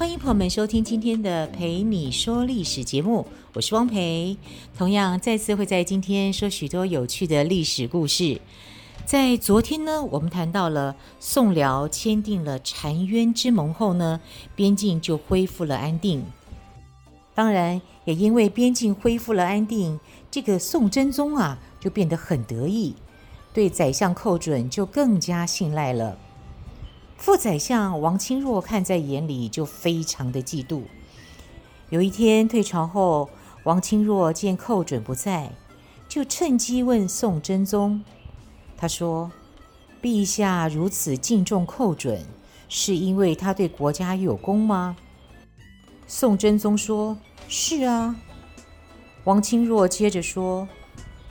欢迎朋友们收听今天的《陪你说历史》节目，我是汪培。同样，再次会在今天说许多有趣的历史故事。在昨天呢，我们谈到了宋辽签订了澶渊之盟后呢，边境就恢复了安定。当然，也因为边境恢复了安定，这个宋真宗啊就变得很得意。对宰相寇准就更加信赖了。副宰相王钦若看在眼里，就非常的嫉妒。有一天退朝后，王钦若见寇准不在，就趁机问宋真宗：“他说，陛下如此敬重寇准，是因为他对国家有功吗？”宋真宗说：“是啊。”王钦若接着说：“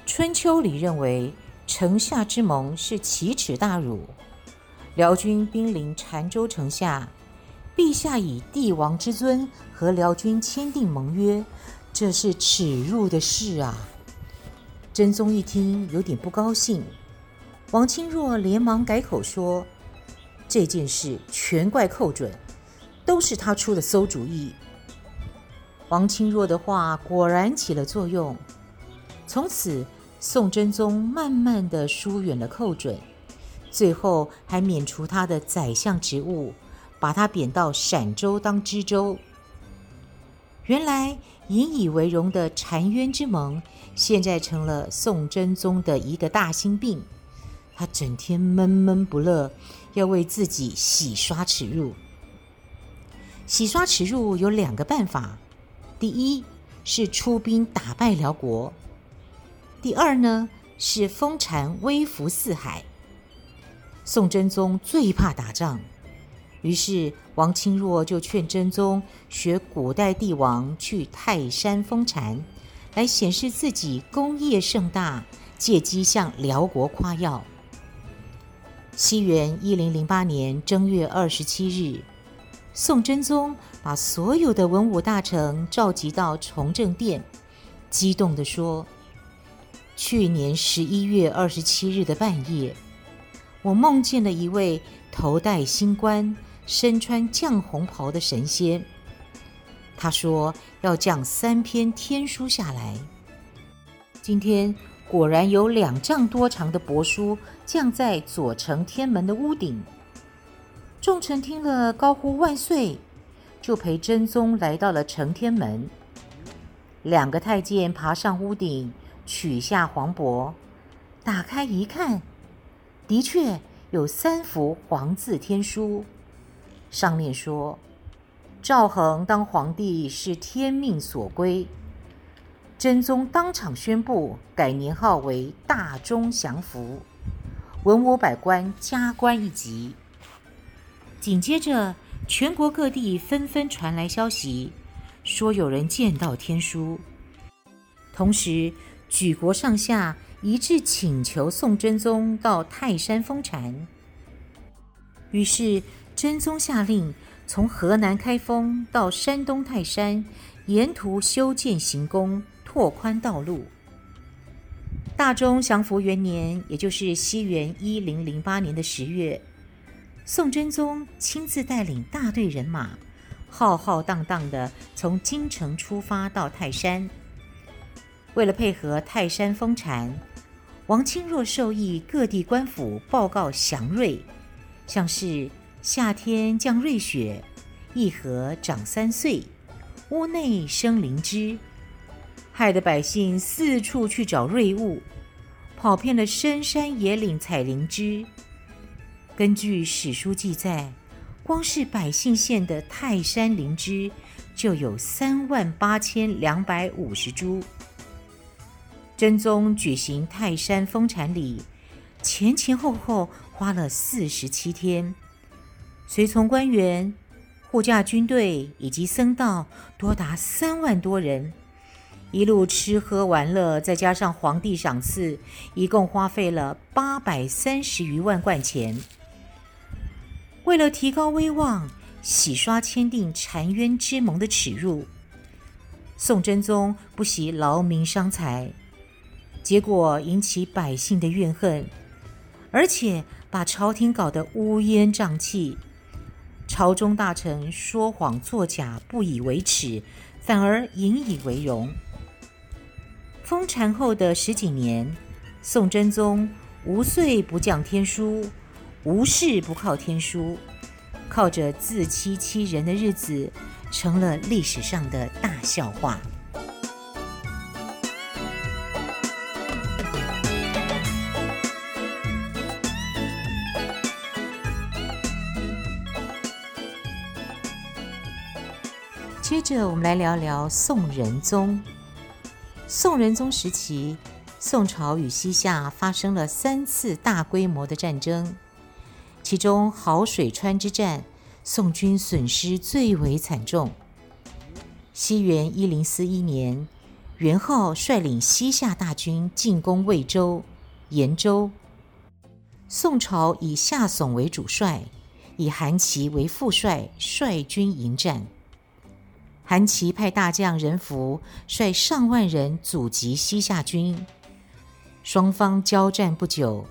春秋里认为。”城下之盟是奇耻大辱。辽军兵临澶州城下，陛下以帝王之尊和辽军签订盟约，这是耻辱的事啊！真宗一听有点不高兴，王钦若连忙改口说：“这件事全怪寇准，都是他出的馊主意。”王钦若的话果然起了作用，从此。宋真宗慢慢的疏远了寇准，最后还免除他的宰相职务，把他贬到陕州当知州。原来引以为荣的澶渊之盟，现在成了宋真宗的一个大心病。他整天闷闷不乐，要为自己洗刷耻辱。洗刷耻辱有两个办法：第一是出兵打败辽国。第二呢，是封禅威服四海。宋真宗最怕打仗，于是王钦若就劝真宗学古代帝王去泰山封禅，来显示自己功业盛大，借机向辽国夸耀。西元一零零八年正月二十七日，宋真宗把所有的文武大臣召集到崇政殿，激动地说。去年十一月二十七日的半夜，我梦见了一位头戴星冠、身穿绛红袍的神仙。他说要降三篇天书下来。今天果然有两丈多长的帛书降在左承天门的屋顶。众臣听了，高呼万岁，就陪真宗来到了承天门。两个太监爬上屋顶。取下黄帛，打开一看，的确有三幅黄字天书，上面说：“赵恒当皇帝是天命所归。”真宗当场宣布改年号为大中祥符，文武百官加官一级。紧接着，全国各地纷纷传来消息，说有人见到天书，同时。举国上下一致请求宋真宗到泰山封禅。于是真宗下令，从河南开封到山东泰山，沿途修建行宫，拓宽道路。大中祥符元年，也就是西元一零零八年的十月，宋真宗亲自带领大队人马，浩浩荡荡地从京城出发到泰山。为了配合泰山封禅，王钦若授意各地官府报告祥瑞，像是夏天降瑞雪，一禾长三岁，屋内生灵芝，害得百姓四处去找瑞物，跑遍了深山野岭采灵芝。根据史书记载，光是百姓献的泰山灵芝就有三万八千两百五十株。真宗举行泰山封禅礼，前前后后花了四十七天，随从官员、护驾军队以及僧道多达三万多人，一路吃喝玩乐，再加上皇帝赏赐，一共花费了八百三十余万贯钱。为了提高威望，洗刷签订澶渊之盟的耻辱，宋真宗不惜劳民伤财，结果引起百姓的怨恨，而且把朝廷搞得乌烟瘴气。朝中大臣说谎作假，不以为耻，反而引以为荣。封禅后的十几年，宋真宗无岁不降天书，无事不靠天书，靠着自欺欺人的日子，成了历史上的大笑话。接着，我们来聊聊宋仁宗。宋仁宗时期，宋朝与西夏发生了三次大规模的战争，其中好水川之战，宋军损失最为惨重。西元一零四一年，元昊率领西夏大军进攻魏州、延州，宋朝以夏竦为主帅，以韩琦为副帅，率军迎战。韩琦派大将任福率上万人阻击西夏军，双方交战不久，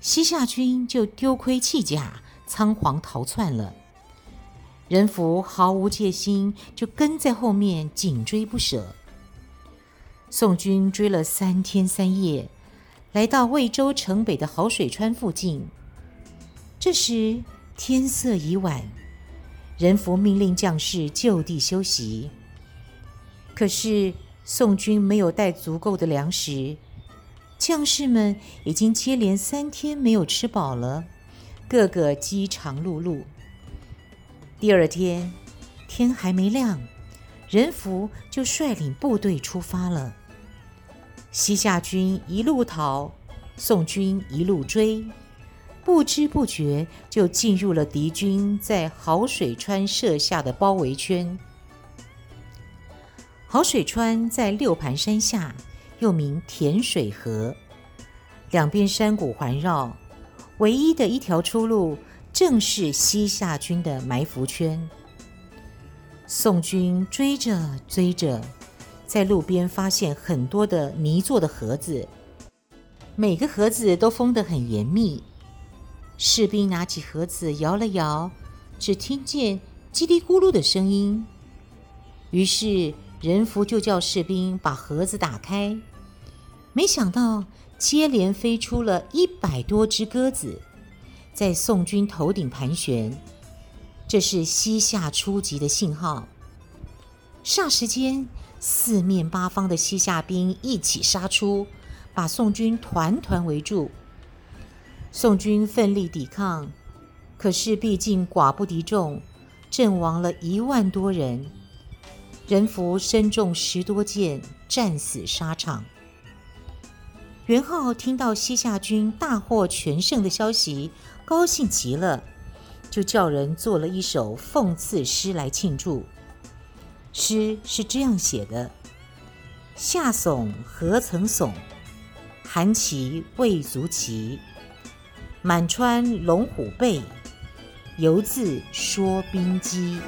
西夏军就丢盔弃甲，仓皇逃窜了。任福毫无戒心，就跟在后面紧追不舍。宋军追了三天三夜，来到魏州城北的好水川附近。这时天色已晚。仁福命令将士就地休息，可是宋军没有带足够的粮食，将士们已经接连三天没有吃饱了，个个饥肠辘辘。第二天天还没亮，仁福就率领部队出发了。西夏军一路逃，宋军一路追。不知不觉就进入了敌军在好水川设下的包围圈。好水川在六盘山下，又名甜水河，两边山谷环绕，唯一的一条出路正是西夏军的埋伏圈。宋军追着追着，在路边发现很多的泥做的盒子，每个盒子都封得很严密。士兵拿起盒子摇了摇，只听见叽里咕噜的声音。于是人福就叫士兵把盒子打开，没想到接连飞出了一百多只鸽子，在宋军头顶盘旋。这是西夏出击的信号。霎时间，四面八方的西夏兵一起杀出，把宋军团团围住。宋军奋力抵抗，可是毕竟寡不敌众，阵亡了一万多人。人俘身中十多箭，战死沙场。元昊听到西夏军大获全胜的消息，高兴极了，就叫人做了一首讽刺诗来庆祝。诗是这样写的：“夏竦何曾竦，韩琦未足奇。”满川龙虎背，犹自说兵机。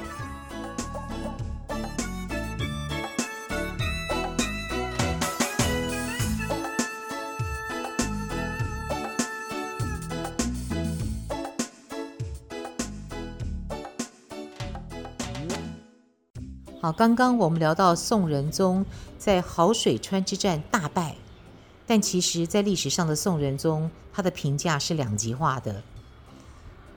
好，刚刚我们聊到宋仁宗在好水川之战大败。但其实，在历史上的宋仁宗，他的评价是两极化的。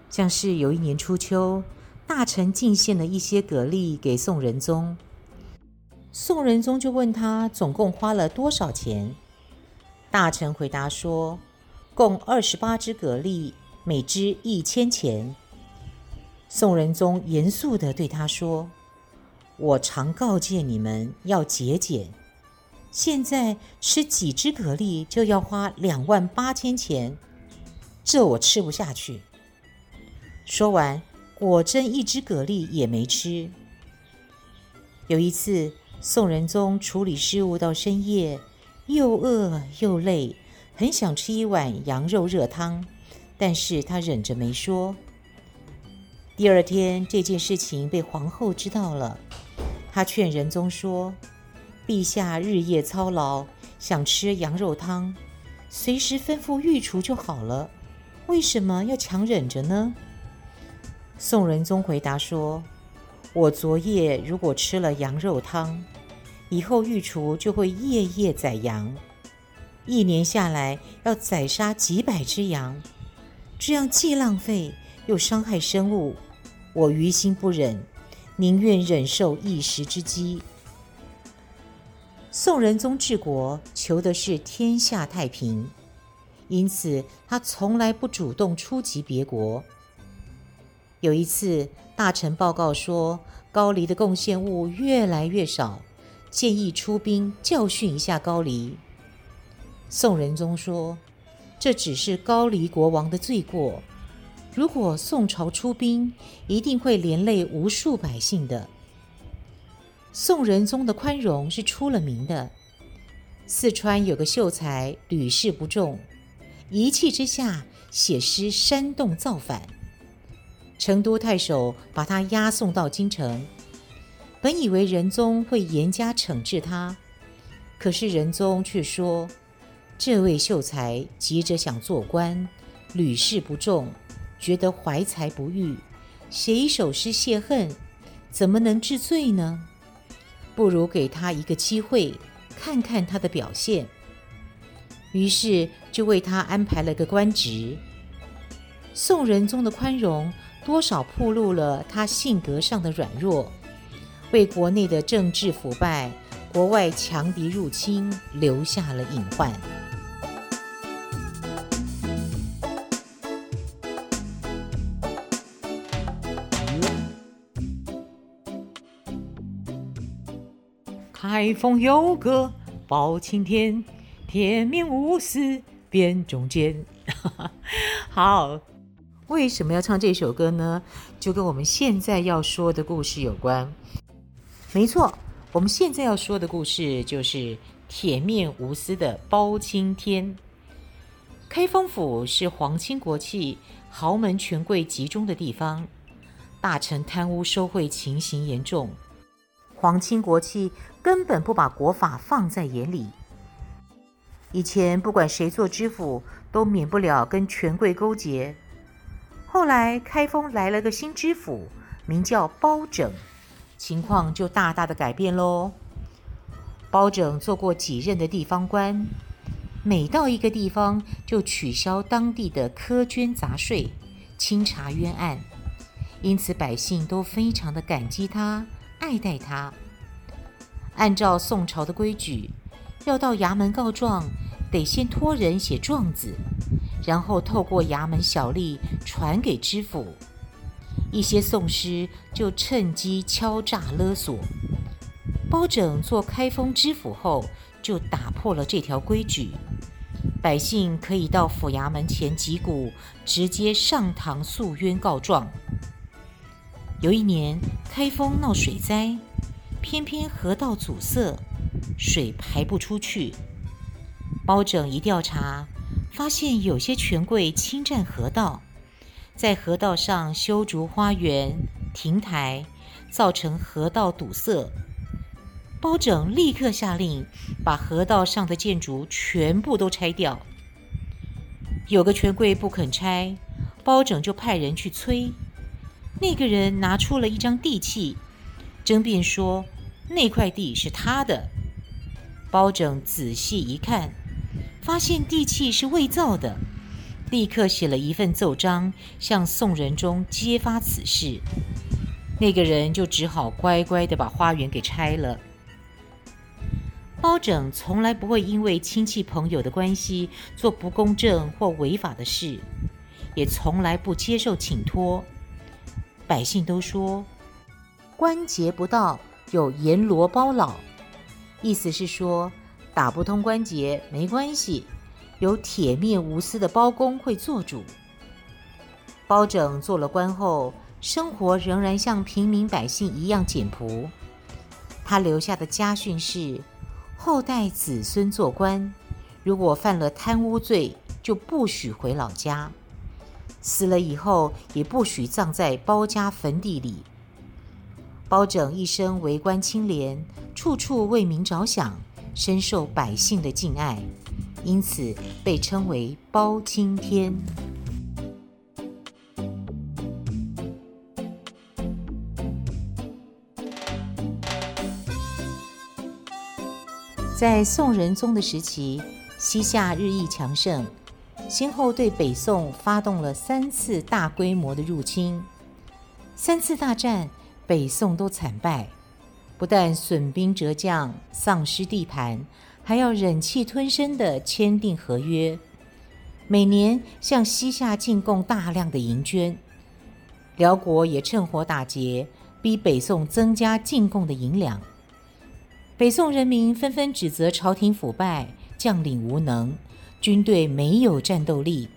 像是有一年初秋，大臣进献了一些蛤蜊给宋仁宗，宋仁宗就问他总共花了多少钱。大臣回答说，共二十八只蛤蜊，每只一千钱。宋仁宗严肃地对他说：“我常告诫你们要节俭。”现在吃几只蛤蜊就要花两万八千钱，这我吃不下去。说完，果真一只蛤蜊也没吃。有一次，宋仁宗处理事务到深夜，又饿又累，很想吃一碗羊肉热汤，但是他忍着没说。第二天，这件事情被皇后知道了，她劝仁宗说：“陛下日夜操劳，想吃羊肉汤，随时吩咐御厨就好了，为什么要强忍着呢？”宋仁宗回答说：“我昨夜如果吃了羊肉汤。”以后御厨就会夜夜宰羊，一年下来要宰杀几百只羊，这样既浪费又伤害生物，我于心不忍，宁愿忍受一时之饥。宋仁宗治国求的是天下太平，因此他从来不主动出击别国。有一次，大臣报告说高丽的贡献物越来越少。建议出兵教训一下高丽。宋仁宗说：“这只是高丽国王的罪过，如果宋朝出兵，一定会连累无数百姓的。”宋仁宗的宽容是出了名的。四川有个秀才屡试不中，一气之下写诗煽动造反，成都太守把他押送到京城。本以为仁宗会严加惩治他，可是仁宗却说：“这位秀才急着想做官，屡试不中，觉得怀才不遇，写一首诗泄恨，怎么能治罪呢？不如给他一个机会，看看他的表现。”于是就为他安排了个官职。宋仁宗的宽容，多少暴露了他性格上的软弱。为国内的政治腐败、国外强敌入侵留下了隐患。开封有个包青天，铁面无私辨忠奸。好，为什么要唱这首歌呢？就跟我们现在要说的故事有关。没错，我们现在要说的故事就是铁面无私的包青天。开封府是皇亲国戚、豪门权贵集中的地方，大臣贪污受贿情形严重，皇亲国戚根本不把国法放在眼里。以前不管谁做知府，都免不了跟权贵勾结。后来开封来了个新知府，名叫包拯。情况就大大的改变喽。包拯做过几任的地方官，每到一个地方就取消当地的苛捐杂税，清查冤案，因此百姓都非常的感激他，爱戴他。按照宋朝的规矩，要到衙门告状，得先托人写状子，然后透过衙门小吏传给知府。一些宋师就趁机敲诈勒索。包拯做开封知府后，就打破了这条规矩，百姓可以到府衙门前击鼓，直接上堂诉冤告状。有一年，开封闹水灾，偏偏河道阻塞，水排不出去。包拯一调查，发现有些权贵侵占河道。在河道上修筑花园、亭台，造成河道堵塞。包拯立刻下令把河道上的建筑全部都拆掉。有个权贵不肯拆，包拯就派人去催。那个人拿出了一张地契，争辩说那块地是他的。包拯仔细一看，发现地契是伪造的。立刻写了一份奏章，向宋仁宗揭发此事。那个人就只好乖乖地把花园给拆了。包拯从来不会因为亲戚朋友的关系做不公正或违法的事，也从来不接受请托。百姓都说，关节不到，有阎罗包老，意思是说打不通关节没关系。有铁面无私的包公会做主。包拯做了官后，生活仍然像平民百姓一样简朴。他留下的家训是：后代子孙做官，如果犯了贪污罪，就不许回老家；死了以后，也不许葬在包家坟地里。包拯一生为官清廉，处处为民着想，深受百姓的敬爱，因此被称为包青天。在宋仁宗的时期，西夏日益强盛，先后对北宋发动了三次大规模的入侵。三次大战，北宋都惨败，不但损兵折将、丧失地盘，还要忍气吞声地签订合约，每年向西夏进贡大量的银绢。辽国也趁火打劫，逼北宋增加进贡的银两。北宋人民纷纷指责朝廷腐败、将领无能、军队没有战斗力。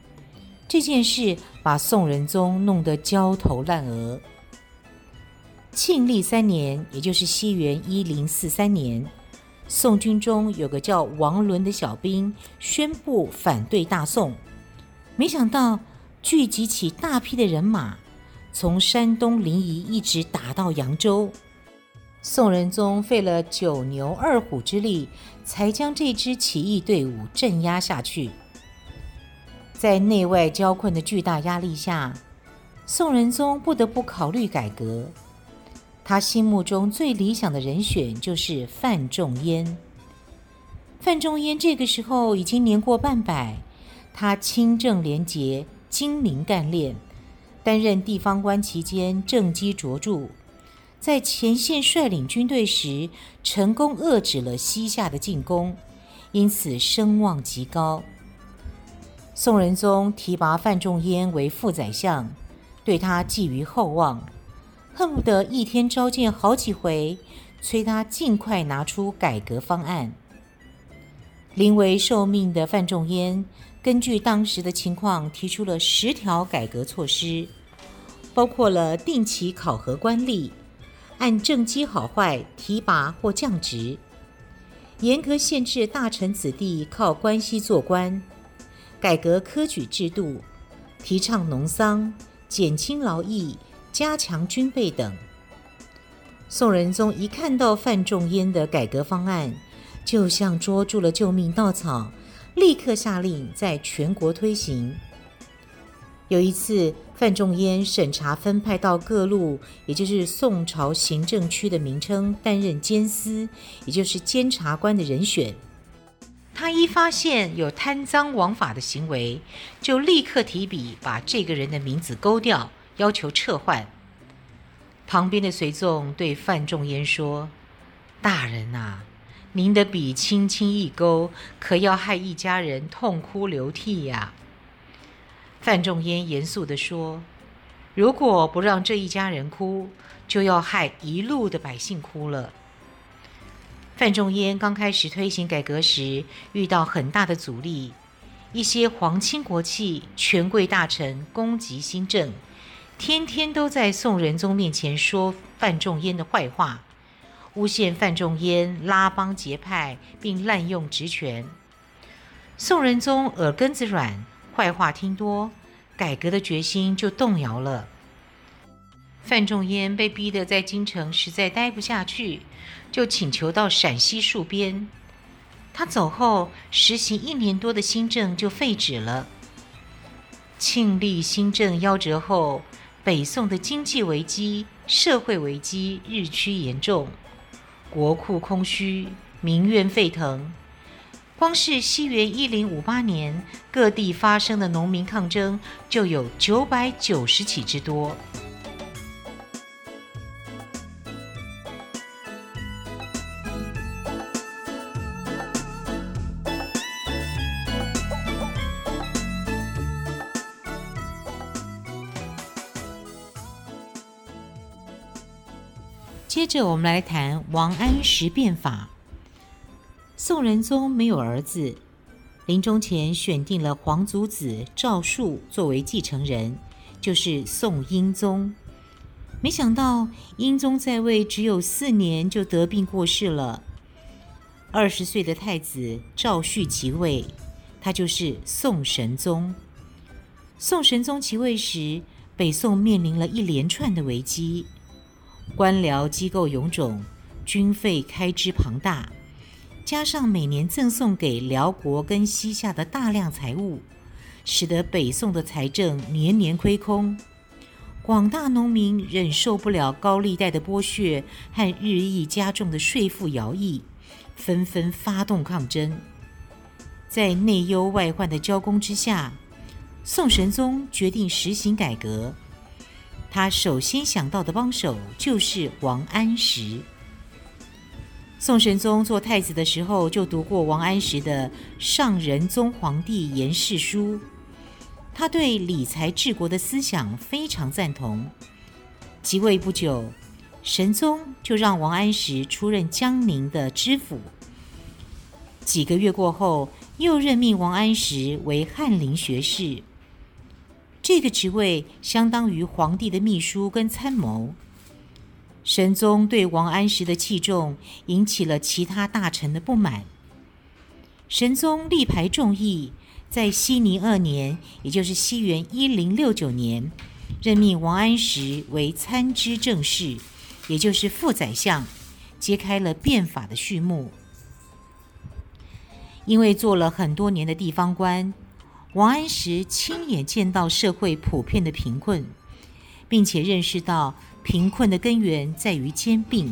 这件事把宋仁宗弄得焦头烂额。庆历三年，也就是西元一零四三年，宋军中有个叫王伦的小兵宣布反对大宋，没想到聚集起大批的人马，从山东临沂一直打到扬州。宋仁宗费了九牛二虎之力，才将这支起义队伍镇压下去。在内外交困的巨大压力下，宋仁宗不得不考虑改革。他心目中最理想的人选就是范仲淹。范仲淹这个时候已经年过半百，他清正廉洁、精明干练，担任地方官期间政绩卓著。在前线率领军队时，成功遏制了西夏的进攻，因此声望极高。宋仁宗提拔范仲淹为副宰相，对他寄予厚望，恨不得一天召见好几回，催他尽快拿出改革方案。临危受命的范仲淹，根据当时的情况，提出了十条改革措施，包括了定期考核官吏。按政绩好坏提拔或降职，严格限制大臣子弟靠关系做官，改革科举制度，提倡农桑，减轻劳役，加强军备等。宋仁宗一看到范仲淹的改革方案，就像捉住了救命稻草，立刻下令在全国推行。有一次，范仲淹审查分派到各路，也就是宋朝行政区的名称，担任监司，也就是监察官的人选。他一发现有贪赃枉法的行为，就立刻提笔把这个人的名字勾掉，要求撤换。旁边的随从对范仲淹说：“大人啊，您的笔轻轻一勾，可要害一家人痛哭流涕呀！”范仲淹严肃地说：“如果不让这一家人哭，就要害一路的百姓哭了。”范仲淹刚开始推行改革时，遇到很大的阻力，一些皇亲国戚、权贵大臣攻击新政，天天都在宋仁宗面前说范仲淹的坏话，诬陷范仲淹拉帮结派，并滥用职权。宋仁宗耳根子软。坏话听多，改革的决心就动摇了。范仲淹被逼得在京城实在待不下去，就请求到陕西戍边。他走后，实行一年多的新政就废止了。庆历新政夭折后，北宋的经济危机、社会危机日趋严重，国库空虚，民怨沸腾。光是西元一零五八年，各地发生的农民抗争就有九百九十起之多。接着，我们来谈王安石变法。宋仁宗没有儿子，临终前选定了皇族子赵树作为继承人，就是宋英宗。没想到英宗在位只有四年就得病过世了。二十岁的太子赵煦即位，他就是宋神宗。宋神宗即位时，北宋面临了一连串的危机，官僚机构臃肿，军费开支庞大，加上每年赠送给辽国跟西夏的大量财物，使得北宋的财政年年亏空。广大农民忍受不了高利贷的剥削和日益加重的税负徭役，纷纷发动抗争。在内忧外患的交攻之下，宋神宗决定实行改革。他首先想到的帮手就是王安石。宋神宗做太子的时候，就读过王安石的《上仁宗皇帝言事书》。他对理财治国的思想非常赞同。即位不久，神宗就让王安石出任江宁的知府。几个月过后，又任命王安石为翰林学士。这个职位相当于皇帝的秘书跟参谋。神宗对王安石的器重引起了其他大臣的不满。神宗力排众议。在熙宁二年，也就是西元一零六九年，任命王安石为参知政事，也就是副宰相，揭开了变法的序幕。因为做了很多年的地方官，王安石亲眼见到社会普遍的贫困，并且认识到贫困的根源在于兼并，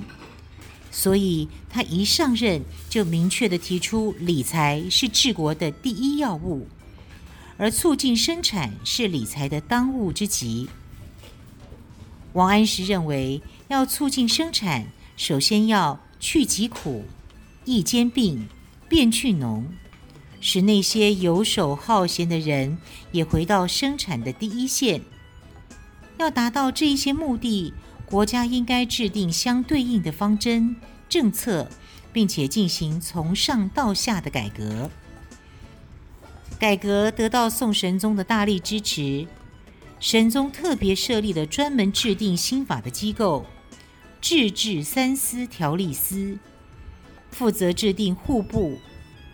所以他一上任就明确的提出，理财是治国的第一要务。而促进生产是理财的当务之急。王安石认为，要促进生产，首先要去疾苦、易兼并、变去农，使那些游手好闲的人也回到生产的第一线。要达到这一些目的，国家应该制定相对应的方针政策，并且进行从上到下的改革。改革得到宋神宗的大力支持，神宗特别设立了专门制定新法的机构——制置三司条例司，负责制定户部、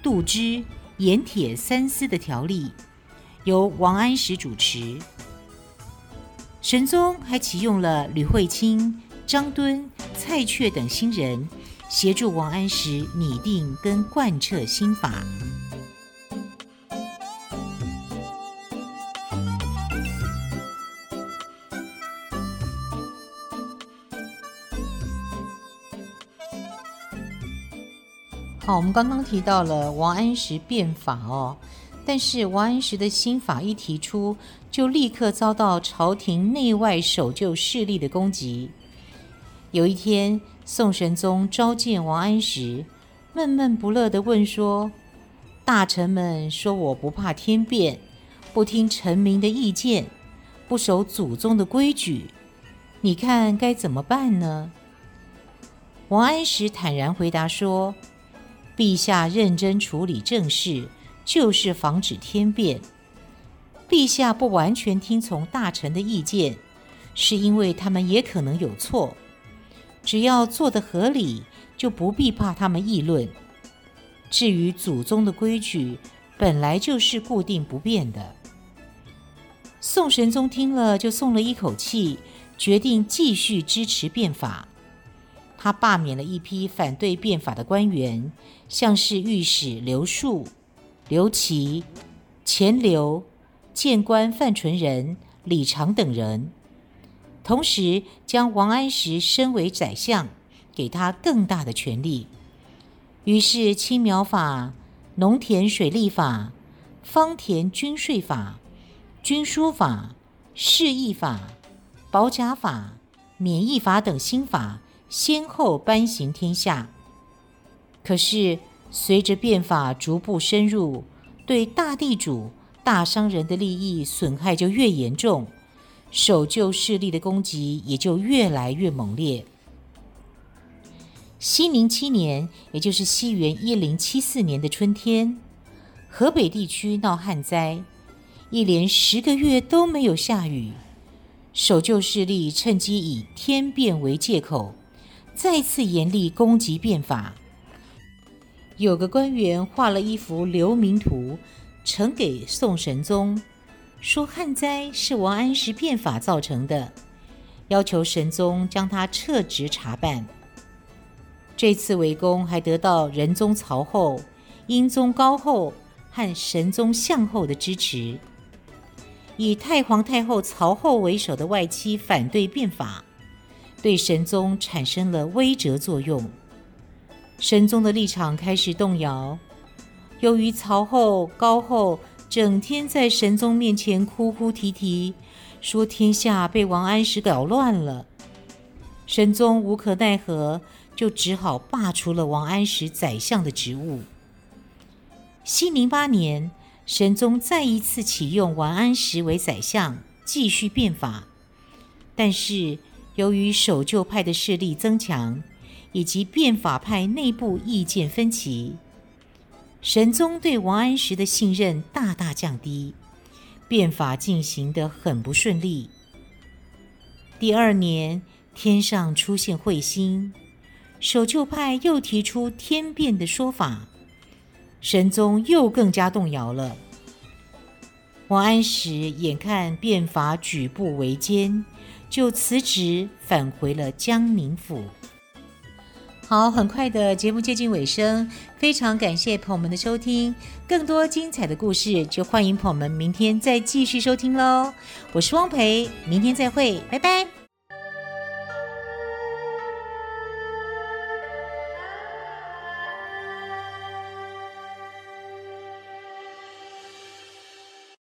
度支、盐铁三司的条例，由王安石主持。神宗还启用了吕惠卿、张敦、蔡确等新人，协助王安石拟定跟贯彻新法。好，我们刚刚提到了王安石变法哦，但是王安石的新法一提出，就立刻遭到朝廷内外守旧势力的攻击。有一天，宋神宗召见王安石，闷闷不乐地问说：“大臣们说我不怕天变，不听臣民的意见，不守祖宗的规矩，你看该怎么办呢？”王安石坦然回答说。陛下认真处理政事，就是防止天变。陛下不完全听从大臣的意见，是因为他们也可能有错。只要做得合理，就不必怕他们议论。至于祖宗的规矩，本来就是固定不变的。宋神宗听了，就松了一口气，决定继续支持变法。他罢免了一批反对变法的官员，像是御史刘树、刘琦、钱鎏、谏官范纯仁、李常等人，同时将王安石升为宰相，给他更大的权力。于是青苗法、农田水利法、方田均税法、均书法、市易法、保甲法、免役法等新法。先后颁行天下，可是随着变法逐步深入，对大地主、大商人的利益损害就越严重，守旧势力的攻击也就越来越猛烈。熙宁七年，也就是西元一零七四年的春天，河北地区闹旱灾，一连十个月都没有下雨。守旧势力趁机以天变为借口，再次严厉攻击变法。有个官员画了一幅流民图，呈给宋神宗，说旱灾是王安石变法造成的，要求神宗将他撤职查办。这次围攻还得到仁宗曹后、英宗高后和神宗向后的支持。以太皇太后曹后为首的外戚反对变法，对神宗产生了威慑作用。神宗的立场开始动摇。由于曹后、高后整天在神宗面前哭哭啼啼，说天下被王安石搞乱了，神宗无可奈何，就只好罢除了王安石宰相的职务。熙宁八年，神宗再一次启用王安石为宰相，继续变法。但是由于守旧派的势力增强，以及变法派内部意见分歧，神宗对王安石的信任大大降低，变法进行得很不顺利。第二年，天上出现彗星。守旧派又提出天变的说法，神宗又更加动摇了。王安石眼看变法举步维艰，就辞职返回了江宁府。好，很快的节目接近尾声，非常感谢朋友们的收听。更多精彩的故事，就欢迎朋友们明天再继续收听喽。我是汪培，明天再会，拜拜。